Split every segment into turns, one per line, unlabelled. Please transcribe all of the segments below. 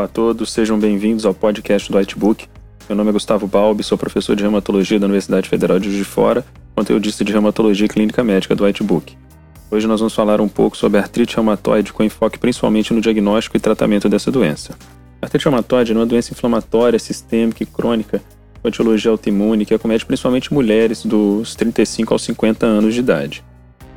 Olá a todos, sejam bem-vindos ao podcast do Whitebook. Meu nome é Gustavo Balbi, sou professor de reumatologia da Universidade Federal de Juiz de Fora, conteudista de reumatologia e clínica médica do Whitebook. Hoje nós vamos falar um pouco sobre artrite reumatoide com enfoque principalmente no diagnóstico e tratamento dessa doença. Artrite reumatoide é uma doença inflamatória, sistêmica e crônica com etiologia autoimune que acomete principalmente mulheres dos 35 aos 50 anos de idade.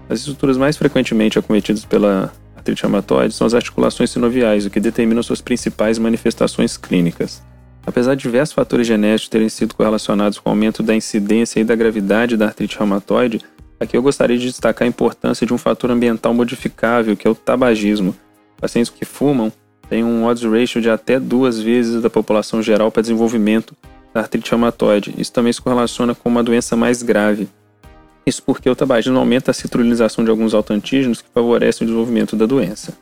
As estruturas mais frequentemente acometidas pela artrite reumatoide são as articulações sinoviais, o que determina suas principais manifestações clínicas. Apesar de diversos fatores genéticos terem sido correlacionados com o aumento da incidência e da gravidade da artrite reumatoide, aqui eu gostaria de destacar a importância de um fator ambiental modificável, que é o tabagismo. Pacientes que fumam têm um odds ratio de até duas vezes da população geral para desenvolvimento da artrite reumatoide. Isso também se correlaciona com uma doença mais grave. Isso porque o tabagismo aumenta a citrulinização de alguns autoantígenos que favorecem o desenvolvimento da doença.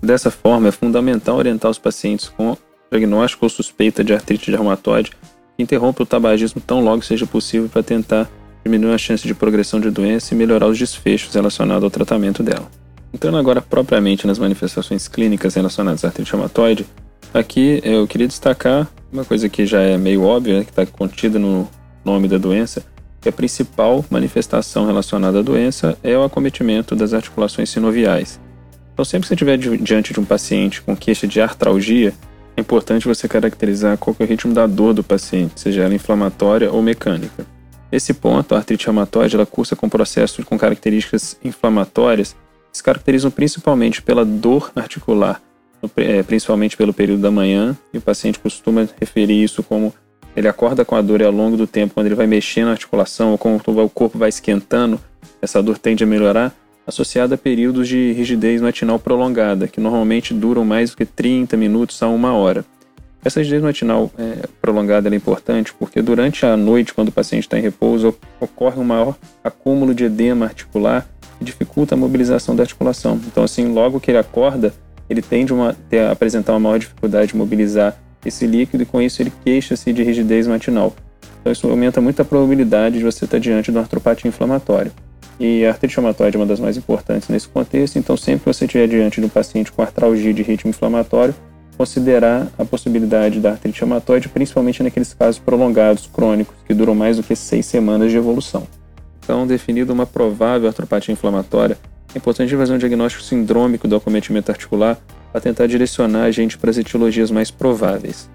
Dessa forma, é fundamental orientar os pacientes com diagnóstico ou suspeita de artrite reumatoide que interrompa o tabagismo tão logo seja possível para tentar diminuir a chance de progressão de doença e melhorar os desfechos relacionados ao tratamento dela. Entrando agora propriamente nas manifestações clínicas relacionadas à artrite reumatoide, aqui eu queria destacar uma coisa que já é meio óbvia, né, que está contida no nome da doença, que a principal manifestação relacionada à doença é o acometimento das articulações sinoviais. Então, sempre que você estiver diante de um paciente com queixa de artralgia, é importante você caracterizar qual é o ritmo da dor do paciente, seja ela inflamatória ou mecânica. Nesse ponto, a artrite reumatoide ela cursa com processos com características inflamatórias que se caracterizam principalmente pela dor articular, é, principalmente pelo período da manhã, e o paciente costuma referir isso como ele acorda com a dor e ao longo do tempo, quando ele vai mexendo na articulação ou quando o corpo vai esquentando, essa dor tende a melhorar, associada a períodos de rigidez matinal prolongada, que normalmente duram mais do que 30 minutos a uma hora. Essa rigidez matinal é, prolongada é importante porque durante a noite, quando o paciente está em repouso, ocorre um maior acúmulo de edema articular que dificulta a mobilização da articulação. Então, assim, logo que ele acorda, ele tende a, apresentar uma maior dificuldade de mobilizar esse líquido e com isso ele queixa-se de rigidez matinal. Então, isso aumenta muito a probabilidade de você estar diante de uma artropatia inflamatória. E a artrite reumatoide é uma das mais importantes nesse contexto, então sempre que você estiver diante de um paciente com artralgia de ritmo inflamatório, considerar a possibilidade da artrite reumatoide, principalmente naqueles casos prolongados, crônicos, que duram mais do que seis semanas de evolução. Então, definido uma provável artropatia inflamatória, é importante fazer um diagnóstico sindrômico do acometimento articular para tentar direcionar a gente para as etiologias mais prováveis.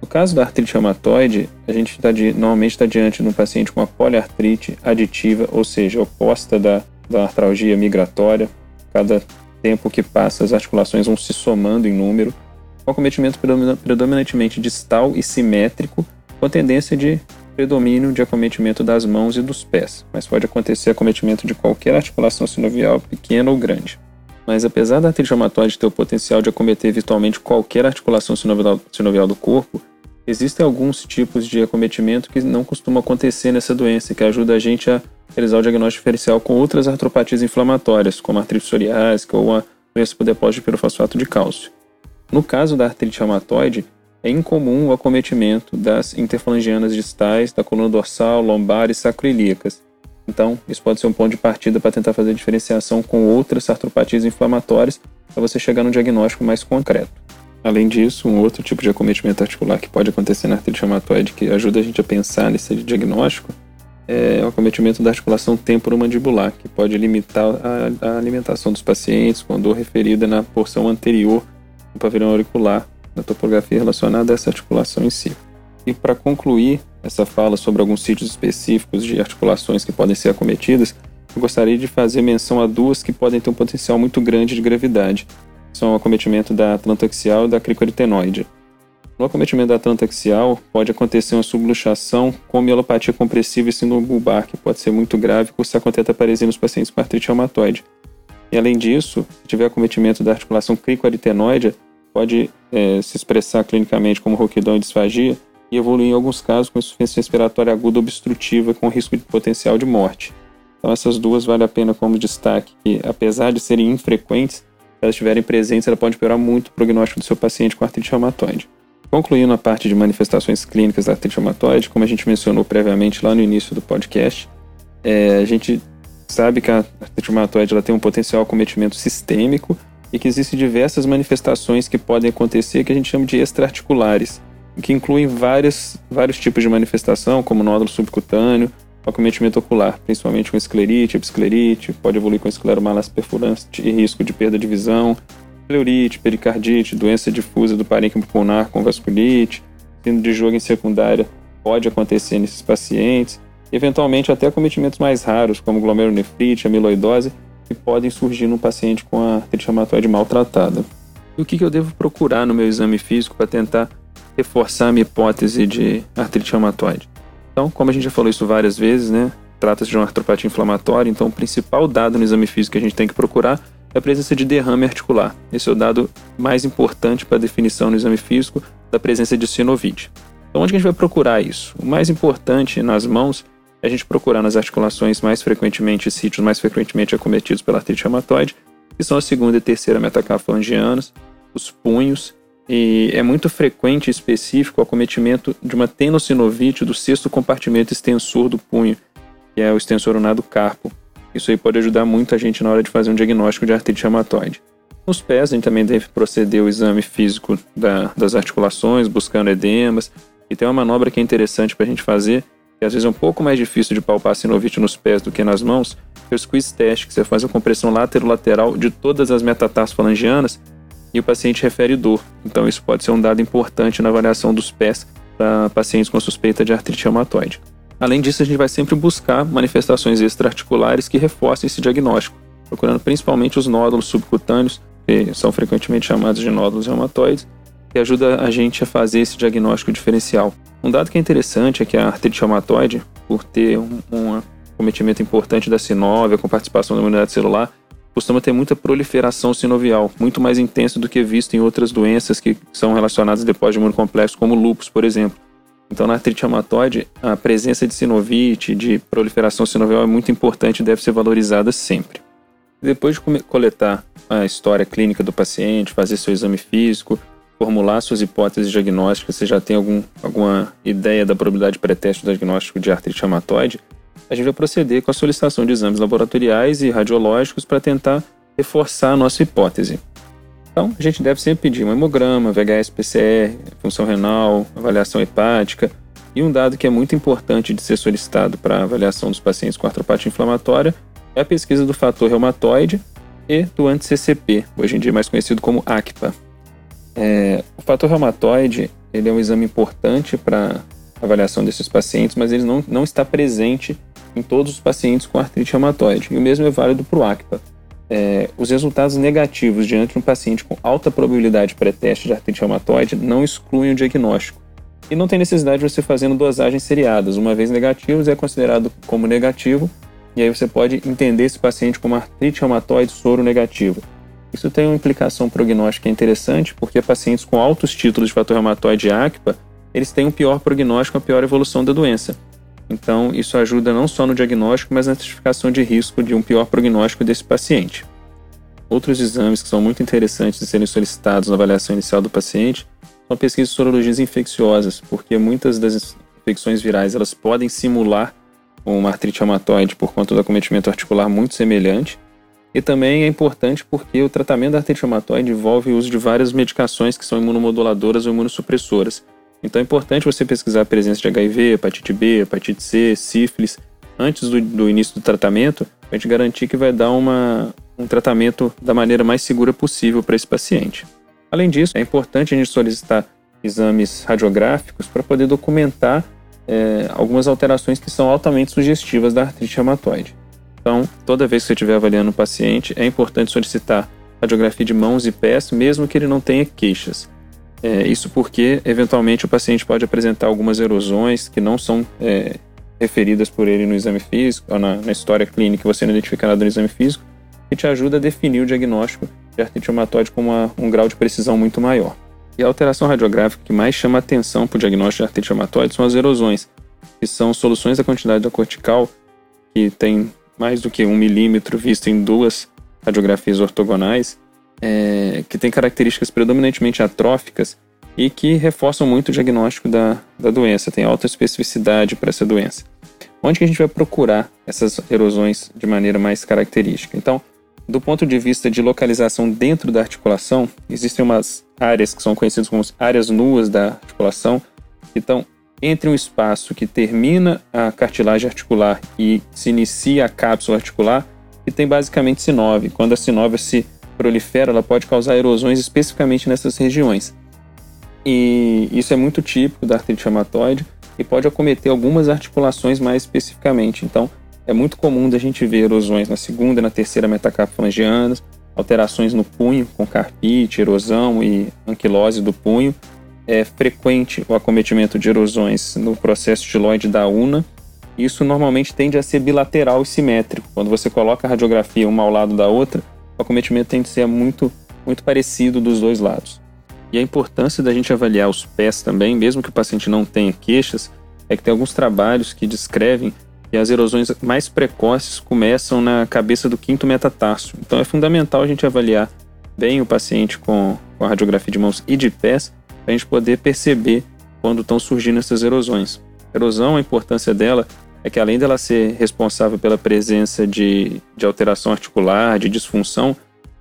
No caso da artrite reumatoide, a gente tá de, normalmente está diante de um paciente com uma poliartrite aditiva, ou seja, oposta da, da artralgia migratória. Cada tempo que passa, as articulações vão se somando em número. Um acometimento predominantemente distal e simétrico, com tendência de predomínio de acometimento das mãos e dos pés, mas pode acontecer acometimento de qualquer articulação sinovial, pequena ou grande. Mas apesar da artrite reumatoide ter o potencial de acometer virtualmente qualquer articulação sinovial, sinovial do corpo, Existem alguns tipos de acometimento que não costumam acontecer nessa doença, que ajuda a gente a realizar o diagnóstico diferencial com outras artropatias inflamatórias, como a artrite psoriásica ou a doença por depósito de pirofosfato de cálcio. No caso da artrite reumatoide, é incomum o acometimento das interfalangianas distais, da coluna dorsal, lombar e sacroiliacas. Então, isso pode ser um ponto de partida para tentar fazer diferenciação com outras artropatias inflamatórias para você chegar num diagnóstico mais concreto. Além disso, um outro tipo de acometimento articular que pode acontecer na artrite reumatoide que ajuda a gente a pensar nesse diagnóstico é o acometimento da articulação temporomandibular, que pode limitar a, a alimentação dos pacientes com dor referida na porção anterior do pavilhão auricular, na topografia relacionada a essa articulação em si. E para concluir essa fala sobre alguns sítios específicos de articulações que podem ser acometidas, eu gostaria de fazer menção a duas que podem ter um potencial muito grande de gravidade, são o acometimento da atlantaxial e da cricoritenoide. No acometimento da atlantaxial, pode acontecer uma subluxação com mielopatia compressiva e síndrome bulbar, que pode ser muito grave por cursar com tetaparesia nos pacientes com artrite reumatoide. E além disso, se tiver acometimento da articulação cricoaritenoide, pode é, se expressar clinicamente como rouquidão e disfagia e evoluir em alguns casos com insuficiência respiratória aguda obstrutiva com risco de potencial de morte. Então essas duas vale a pena como destaque, que apesar de serem infrequentes, se elas estiverem presentes, ela pode piorar muito o prognóstico do seu paciente com artrite reumatoide. Concluindo a parte de manifestações clínicas da artrite reumatoide, como a gente mencionou previamente lá no início do podcast, é, a gente sabe que a artrite reumatoide ela tem um potencial acometimento sistêmico e que existem diversas manifestações que podem acontecer que a gente chama de extraarticulares, que incluem várias, vários tipos de manifestação, como nódulo subcutâneo, acometimento ocular, principalmente com esclerite, episclerite, pode evoluir com escleromalas perfurante e risco de perda de visão, pleurite, pericardite, doença difusa do parênquima pulmonar com vasculite, síndrome de Jogren secundária pode acontecer nesses pacientes, eventualmente até acometimentos mais raros, como glomerulonefrite, amiloidose, que podem surgir num paciente com a artrite maltratada. E o que eu devo procurar no meu exame físico para tentar reforçar a minha hipótese de artrite reumatoide? Então, como a gente já falou isso várias vezes, né? Trata-se de uma artropatia inflamatória, então o principal dado no exame físico que a gente tem que procurar é a presença de derrame articular. Esse é o dado mais importante para a definição no exame físico da presença de sinovite. Então, onde a gente vai procurar isso? O mais importante nas mãos é a gente procurar nas articulações mais frequentemente, sítios mais frequentemente acometidos pela artrite reumatoide, que são a segunda e terceira metacarfalangianas, os punhos, e é muito frequente e específico o acometimento de uma tenossinovite do sexto compartimento extensor do punho, que é o extensor unado carpo. Isso aí pode ajudar muito a gente na hora de fazer um diagnóstico de artrite reumatoide. Nos pés, a gente também deve proceder o exame físico da, das articulações, buscando edemas. E tem uma manobra que é interessante para a gente fazer, que às vezes é um pouco mais difícil de palpar sinovite nos pés do que nas mãos, que é o squeeze test, que você faz a compressão lateral de todas as metatarsofalangianas e o paciente refere dor. Então isso pode ser um dado importante na avaliação dos pés para pacientes com suspeita de artrite reumatoide. Além disso, a gente vai sempre buscar manifestações extraarticulares que reforcem esse diagnóstico, procurando principalmente os nódulos subcutâneos, que são frequentemente chamados de nódulos reumatoides, que ajuda a gente a fazer esse diagnóstico diferencial. Um dado que é interessante é que a artrite reumatoide, por ter um, um cometimento importante da sinóvia com participação da imunidade celular, costuma ter muita proliferação sinovial, muito mais intensa do que visto em outras doenças que são relacionadas depósito de imunocomplexo, como lúpus, por exemplo. Então, na artrite reumatoide, a presença de sinovite, de proliferação sinovial é muito importante e deve ser valorizada sempre. Depois de coletar a história clínica do paciente, fazer seu exame físico, formular suas hipóteses diagnósticas, você já tem algum, alguma ideia da probabilidade pré-teste do diagnóstico de artrite reumatoide, a gente vai proceder com a solicitação de exames laboratoriais e radiológicos para tentar reforçar a nossa hipótese. Então, a gente deve sempre pedir um hemograma, VHS-PCR, função renal, avaliação hepática, e um dado que é muito importante de ser solicitado para avaliação dos pacientes com artropatia inflamatória é a pesquisa do fator reumatoide e do anti-CCP, hoje em dia mais conhecido como ACPA. É, o fator reumatoide ele é um exame importante para avaliação desses pacientes, mas ele não, não está presente em todos os pacientes com artrite reumatoide. E o mesmo é válido para o ACPA. É, os resultados negativos diante de um paciente com alta probabilidade pré-teste de artrite reumatoide não excluem o diagnóstico. E não tem necessidade de você fazendo dosagens seriadas. Uma vez negativos, é considerado como negativo, e aí você pode entender esse paciente como artrite reumatoide soro negativo. Isso tem uma implicação prognóstica interessante, porque pacientes com altos títulos de fator reumatoide ACPA, eles têm um pior prognóstico, uma pior evolução da doença. Então, isso ajuda não só no diagnóstico, mas na certificação de risco de um pior prognóstico desse paciente. Outros exames que são muito interessantes de serem solicitados na avaliação inicial do paciente são pesquisas de sorologias infecciosas, porque muitas das infecções virais elas podem simular uma artrite reumatoide por conta do acometimento articular muito semelhante, e também é importante porque o tratamento da artrite reumatoide envolve o uso de várias medicações que são imunomoduladoras ou imunossupressoras. Então é importante você pesquisar a presença de HIV, hepatite B, hepatite C, sífilis, antes do, do início do tratamento, para gente garantir que vai dar uma, um tratamento da maneira mais segura possível para esse paciente. Além disso, é importante a gente solicitar exames radiográficos para poder documentar é, algumas alterações que são altamente sugestivas da artrite reumatoide. Então, toda vez que você estiver avaliando o paciente, é importante solicitar radiografia de mãos e pés, mesmo que ele não tenha queixas. É, isso porque, eventualmente, o paciente pode apresentar algumas erosões que não são é, referidas por ele no exame físico, ou na, na história clínica, você não identifica nada no exame físico, que te ajuda a definir o diagnóstico de artrite reumatoide com uma, um grau de precisão muito maior. E a alteração radiográfica que mais chama atenção para o diagnóstico de artrite reumatoide são as erosões, que são soluções da quantidade da cortical que tem mais do que um milímetro visto em duas radiografias ortogonais, é, que tem características predominantemente atróficas e que reforçam muito o diagnóstico da, da doença, tem alta especificidade para essa doença. Onde que a gente vai procurar essas erosões de maneira mais característica? Então, do ponto de vista de localização dentro da articulação, existem umas áreas que são conhecidas como áreas nuas da articulação, que estão entre um espaço que termina a cartilagem articular e se inicia a cápsula articular, que tem basicamente sinove. Quando a sinove se prolifera, ela pode causar erosões especificamente nessas regiões. E isso é muito típico da artrite reumatoide e pode acometer algumas articulações mais especificamente. Então, é muito comum da gente ver erosões na segunda e na terceira metacarpofalangianas, alterações no punho, com carpite, erosão e anquilose do punho. É frequente o acometimento de erosões no processo tiloide da una. Isso normalmente tende a ser bilateral e simétrico. Quando você coloca a radiografia uma ao lado da outra, o acometimento tende a ser muito, muito parecido dos dois lados. E a importância da gente avaliar os pés também, mesmo que o paciente não tenha queixas, é que tem alguns trabalhos que descrevem que as erosões mais precoces começam na cabeça do quinto metatarso. Então é fundamental a gente avaliar bem o paciente com, com a radiografia de mãos e de pés para a gente poder perceber quando estão surgindo essas erosões. A erosão, a importância dela é que além dela ser responsável pela presença de, de alteração articular, de disfunção,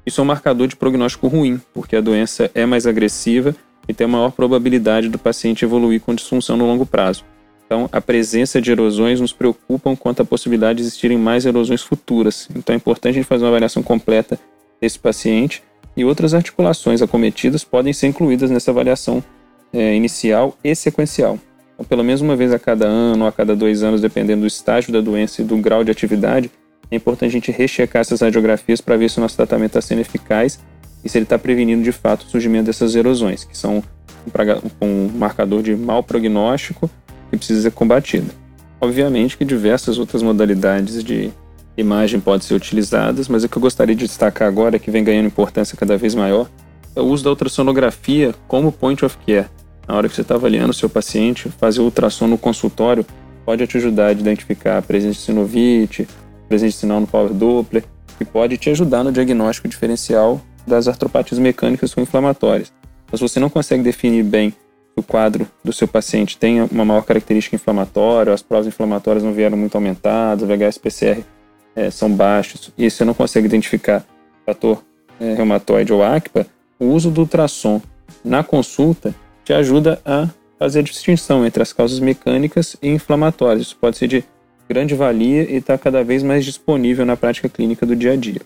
isso é um marcador de prognóstico ruim, porque a doença é mais agressiva e tem maior probabilidade do paciente evoluir com disfunção no longo prazo. Então, a presença de erosões nos preocupa quanto à possibilidade de existirem mais erosões futuras. Então, é importante a gente fazer uma avaliação completa desse paciente e outras articulações acometidas podem ser incluídas nessa avaliação é, inicial e sequencial. Pelo menos uma vez a cada ano a cada dois anos, dependendo do estágio da doença e do grau de atividade, é importante a gente rechecar essas radiografias para ver se o nosso tratamento está sendo eficaz e se ele está prevenindo de fato o surgimento dessas erosões, que são um marcador de mau prognóstico que precisa ser combatido. Obviamente que diversas outras modalidades de imagem podem ser utilizadas, mas o que eu gostaria de destacar agora, que vem ganhando importância cada vez maior, é o uso da ultrassonografia como point of care. Na hora que você está avaliando o seu paciente, fazer o ultrassom no consultório pode te ajudar a identificar a presença de sinovite, presença de sinal no Power Doppler, que pode te ajudar no diagnóstico diferencial das artropatias mecânicas ou inflamatórias. Mas você não consegue definir bem o quadro do seu paciente tem uma maior característica inflamatória, as provas inflamatórias não vieram muito aumentadas, o VHS-PCR é, são baixos, e você não consegue identificar fator é, reumatoide ou ACPA, o uso do ultrassom na consulta te ajuda a fazer a distinção entre as causas mecânicas e inflamatórias. Isso pode ser de grande valia e está cada vez mais disponível na prática clínica do dia a dia.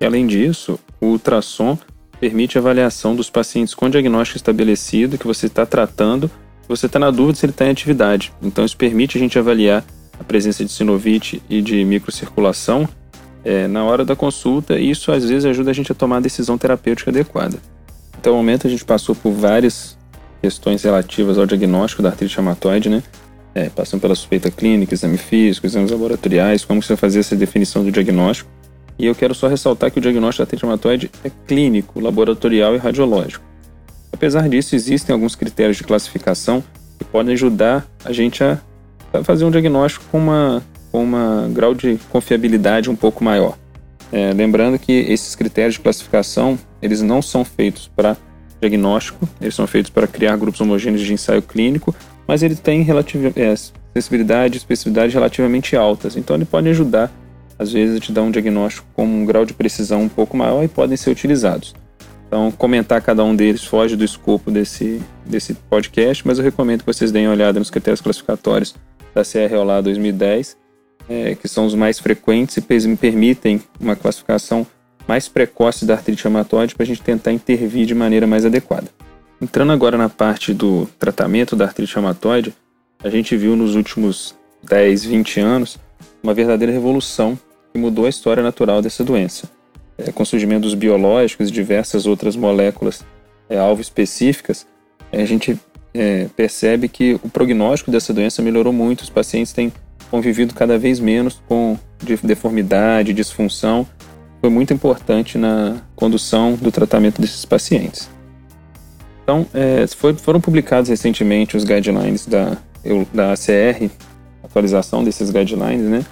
E além disso, o ultrassom permite a avaliação dos pacientes com diagnóstico estabelecido que você está tratando, você está na dúvida se ele está em atividade. Então isso permite a gente avaliar a presença de sinovite e de microcirculação é, na hora da consulta e isso às vezes ajuda a gente a tomar a decisão terapêutica adequada. Até o momento a gente passou por várias questões relativas ao diagnóstico da artrite reumatoide, né? é, passando pela suspeita clínica, exame físico, exames laboratoriais, como você fazer essa definição do diagnóstico. E eu quero só ressaltar que o diagnóstico da artrite reumatoide é clínico, laboratorial e radiológico. Apesar disso, existem alguns critérios de classificação que podem ajudar a gente a fazer um diagnóstico com uma com uma grau de confiabilidade um pouco maior. É, lembrando que esses critérios de classificação eles não são feitos para diagnóstico, eles são feitos para criar grupos homogêneos de ensaio clínico mas ele tem é, sensibilidade e especificidade relativamente altas, então ele pode ajudar, às vezes, a te dar um diagnóstico com um grau de precisão um pouco maior e podem ser utilizados. Então, comentar cada um deles foge do escopo desse, desse podcast, mas eu recomendo que vocês deem uma olhada nos critérios classificatórios da CROLA 2010, é, que são os mais frequentes e permitem uma classificação mais precoce da artrite reumatoide para a gente tentar intervir de maneira mais adequada. Entrando agora na parte do tratamento da artrite reumatoide, a gente viu nos últimos 10, 20 anos uma verdadeira revolução que mudou a história natural dessa doença. É, com o surgimento dos biológicos e diversas outras moléculas é, alvo específicas, a gente é, percebe que o prognóstico dessa doença melhorou muito, os pacientes têm convivido cada vez menos com deformidade, disfunção, foi muito importante na condução do tratamento desses pacientes. Então, é, foi, foram publicados recentemente os guidelines da, da ACR, atualização desses guidelines, né?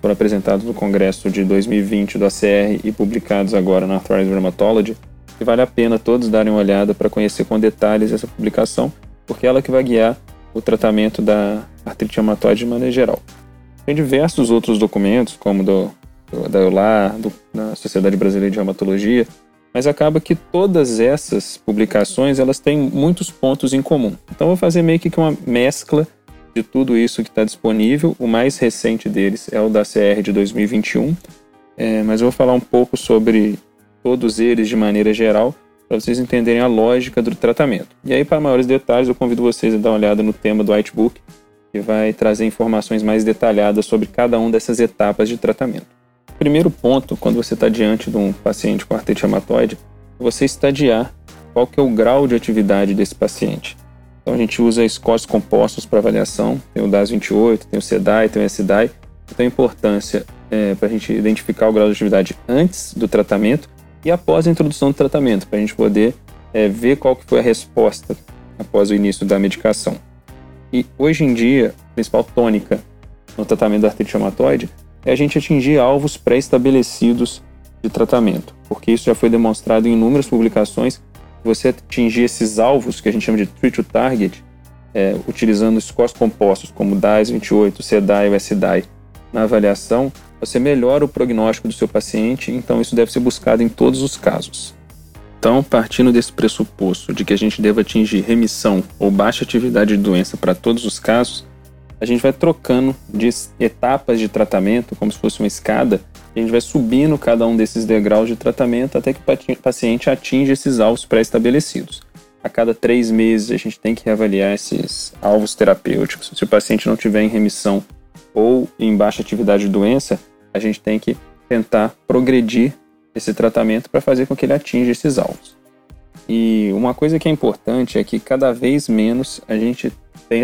Foram apresentados no congresso de 2020 do ACR e publicados agora na Arthritis Rheumatology. E vale a pena todos darem uma olhada para conhecer com detalhes essa publicação, porque é ela que vai guiar o tratamento da artrite reumatoide de maneira geral. Tem diversos outros documentos, como do da EULAR, do, da Sociedade Brasileira de Reumatologia, mas acaba que todas essas publicações elas têm muitos pontos em comum. Então vou fazer meio que uma mescla de tudo isso que está disponível. O mais recente deles é o da CR de 2021, é, mas eu vou falar um pouco sobre todos eles de maneira geral para vocês entenderem a lógica do tratamento. E aí, para maiores detalhes, eu convido vocês a dar uma olhada no tema do Whitebook, que vai trazer informações mais detalhadas sobre cada uma dessas etapas de tratamento. Primeiro ponto, quando você está diante de um paciente com artrite reumatoide, é você estadiar qual que é o grau de atividade desse paciente. Então a gente usa scores compostos para avaliação, tem o DAS-28, tem o SEDAI, tem o SDAI. Então a importância é, para a gente identificar o grau de atividade antes do tratamento e após a introdução do tratamento, para a gente poder é, ver qual que foi a resposta após o início da medicação. E hoje em dia, a principal tônica no tratamento da artrite reumatoide é a gente atingir alvos pré-estabelecidos de tratamento, porque isso já foi demonstrado em inúmeras publicações. Você atingir esses alvos, que a gente chama de treat to target, é, utilizando scores compostos como DAIS 28, CDAI ou SDAI na avaliação, você melhora o prognóstico do seu paciente, então isso deve ser buscado em todos os casos. Então, partindo desse pressuposto de que a gente deve atingir remissão ou baixa atividade de doença para todos os casos, a gente vai trocando de etapas de tratamento, como se fosse uma escada, a gente vai subindo cada um desses degraus de tratamento até que o paciente atinja esses alvos pré-estabelecidos. A cada três meses a gente tem que reavaliar esses alvos terapêuticos. Se o paciente não tiver em remissão ou em baixa atividade de doença, a gente tem que tentar progredir esse tratamento para fazer com que ele atinja esses alvos. E uma coisa que é importante é que cada vez menos a gente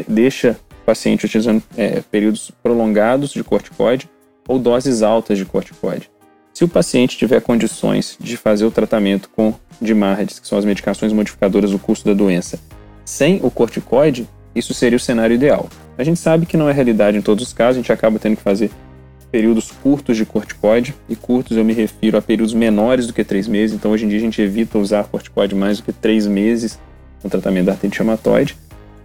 deixa paciente utilizando é, períodos prolongados de corticoide ou doses altas de corticoide. Se o paciente tiver condições de fazer o tratamento com DIMARDs, que são as medicações modificadoras do curso da doença, sem o corticoide, isso seria o cenário ideal. A gente sabe que não é realidade em todos os casos, a gente acaba tendo que fazer períodos curtos de corticoide, e curtos eu me refiro a períodos menores do que três meses, então hoje em dia a gente evita usar corticoide mais do que três meses no tratamento da artrite reumatoide.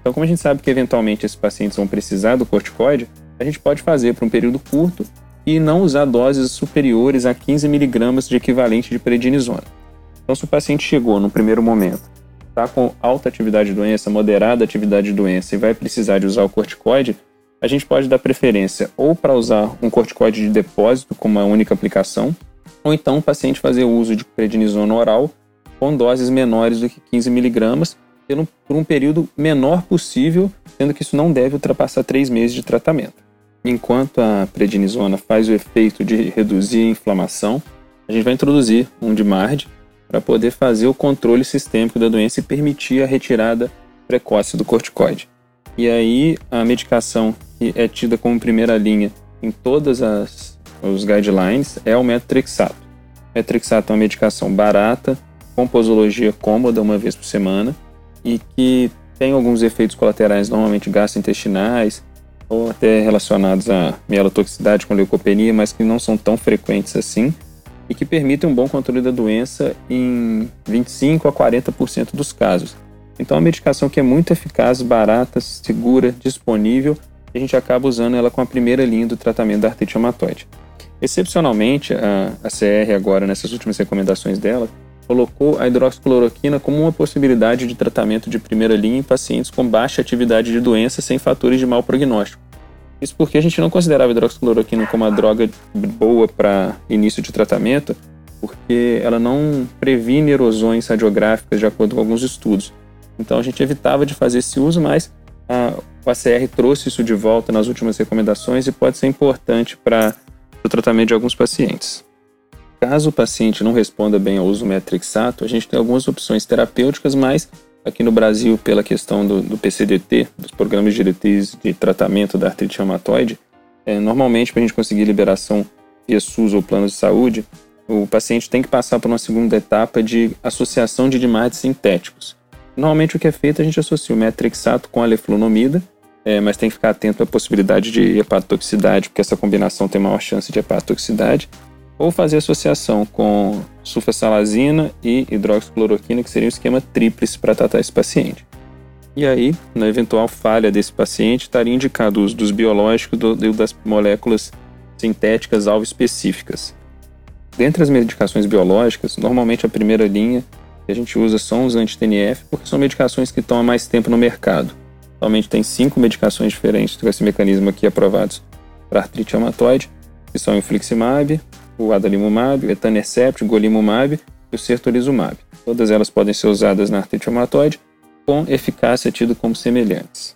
Então, como a gente sabe que eventualmente esses pacientes vão precisar do corticoide, a gente pode fazer por um período curto e não usar doses superiores a 15 miligramas de equivalente de prednisona. Então, se o paciente chegou no primeiro momento, está com alta atividade de doença, moderada atividade de doença e vai precisar de usar o corticoide, a gente pode dar preferência ou para usar um corticoide de depósito como uma única aplicação, ou então o paciente fazer uso de prednisona oral com doses menores do que 15 miligramas por um período menor possível, sendo que isso não deve ultrapassar três meses de tratamento. Enquanto a prednisona faz o efeito de reduzir a inflamação, a gente vai introduzir um DIMARD para poder fazer o controle sistêmico da doença e permitir a retirada precoce do corticoide. E aí a medicação que é tida como primeira linha em todas as os guidelines é o metrexato. Metrexato é uma medicação barata, com posologia cômoda uma vez por semana, e que tem alguns efeitos colaterais, normalmente gastrointestinais, ou até relacionados à mielotoxicidade com leucopenia, mas que não são tão frequentes assim, e que permitem um bom controle da doença em 25 a 40% dos casos. Então, é uma medicação que é muito eficaz, barata, segura, disponível, e a gente acaba usando ela com a primeira linha do tratamento da artrite reumatoide. Excepcionalmente, a, a CR agora, nessas últimas recomendações dela, colocou a hidroxicloroquina como uma possibilidade de tratamento de primeira linha em pacientes com baixa atividade de doença sem fatores de mau prognóstico. Isso porque a gente não considerava a hidroxicloroquina como uma droga boa para início de tratamento, porque ela não previne erosões radiográficas de acordo com alguns estudos. Então a gente evitava de fazer esse uso, mas a, o ACR trouxe isso de volta nas últimas recomendações e pode ser importante para o tratamento de alguns pacientes. Caso o paciente não responda bem ao uso metrixato, a gente tem algumas opções terapêuticas, mas aqui no Brasil, pela questão do, do PCDT, dos programas de diretrizes de tratamento da artrite reumatoide, é, normalmente para a gente conseguir liberação via SUS ou plano de saúde, o paciente tem que passar por uma segunda etapa de associação de dimates sintéticos. Normalmente o que é feito, a gente associa o metrixato com a leflunomida, é, mas tem que ficar atento à possibilidade de hepatotoxicidade, porque essa combinação tem maior chance de hepatotoxicidade, ou fazer associação com sulfasalazina e hidroxicloroquina, que seria um esquema tríplice para tratar esse paciente. E aí, na eventual falha desse paciente, estaria indicado o uso dos biológicos e das moléculas sintéticas alvo específicas. Dentre as medicações biológicas, normalmente a primeira linha que a gente usa são os anti-TNF, porque são medicações que estão há mais tempo no mercado. Atualmente tem cinco medicações diferentes com esse mecanismo aqui aprovados para artrite reumatoide, que são o infliximab, o adalimumab, o etanercept, o golimumab e o certolizumab. Todas elas podem ser usadas na artrite reumatoide com eficácia tido como semelhantes.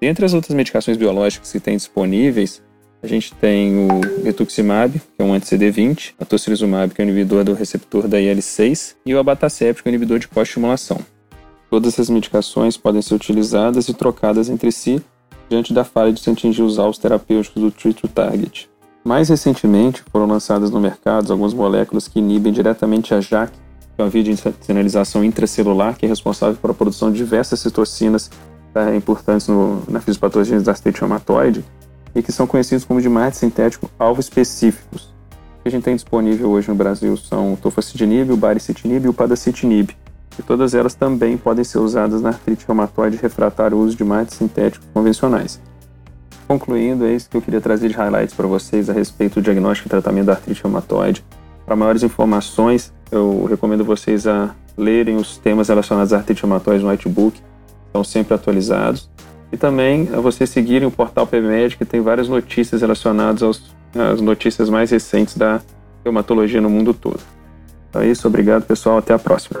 Dentre as outras medicações biológicas que tem disponíveis, a gente tem o rituximab, que é um anti-CD20, a tocilizumab, que é um inibidor do receptor da IL-6, e o abatacept, que é um inibidor de co-estimulação. Todas essas medicações podem ser utilizadas e trocadas entre si diante da falha de se atingir os alvos terapêuticos do treat to target. Mais recentemente, foram lançadas no mercado algumas moléculas que inibem diretamente a JAK, que é uma via de sinalização intracelular que é responsável pela produção de diversas citocinas tá, importantes no, na fisiopatologia da artrite reumatoide e que são conhecidos como dimates sintéticos alvo específicos. O que a gente tem disponível hoje no Brasil são o tofacitinib, o baricitinib e o padacitinib, e todas elas também podem ser usadas na artrite reumatoide refratária ao uso de dimates sintéticos convencionais. Concluindo, é isso que eu queria trazer de highlights para vocês a respeito do diagnóstico e tratamento da artrite reumatoide. Para maiores informações, eu recomendo vocês a lerem os temas relacionados à artrite reumatoide no Whitebook, estão sempre atualizados. E também a vocês seguirem o portal PebMed, que tem várias notícias relacionadas aos, às notícias mais recentes da reumatologia no mundo todo. Então é isso, obrigado pessoal, até a próxima.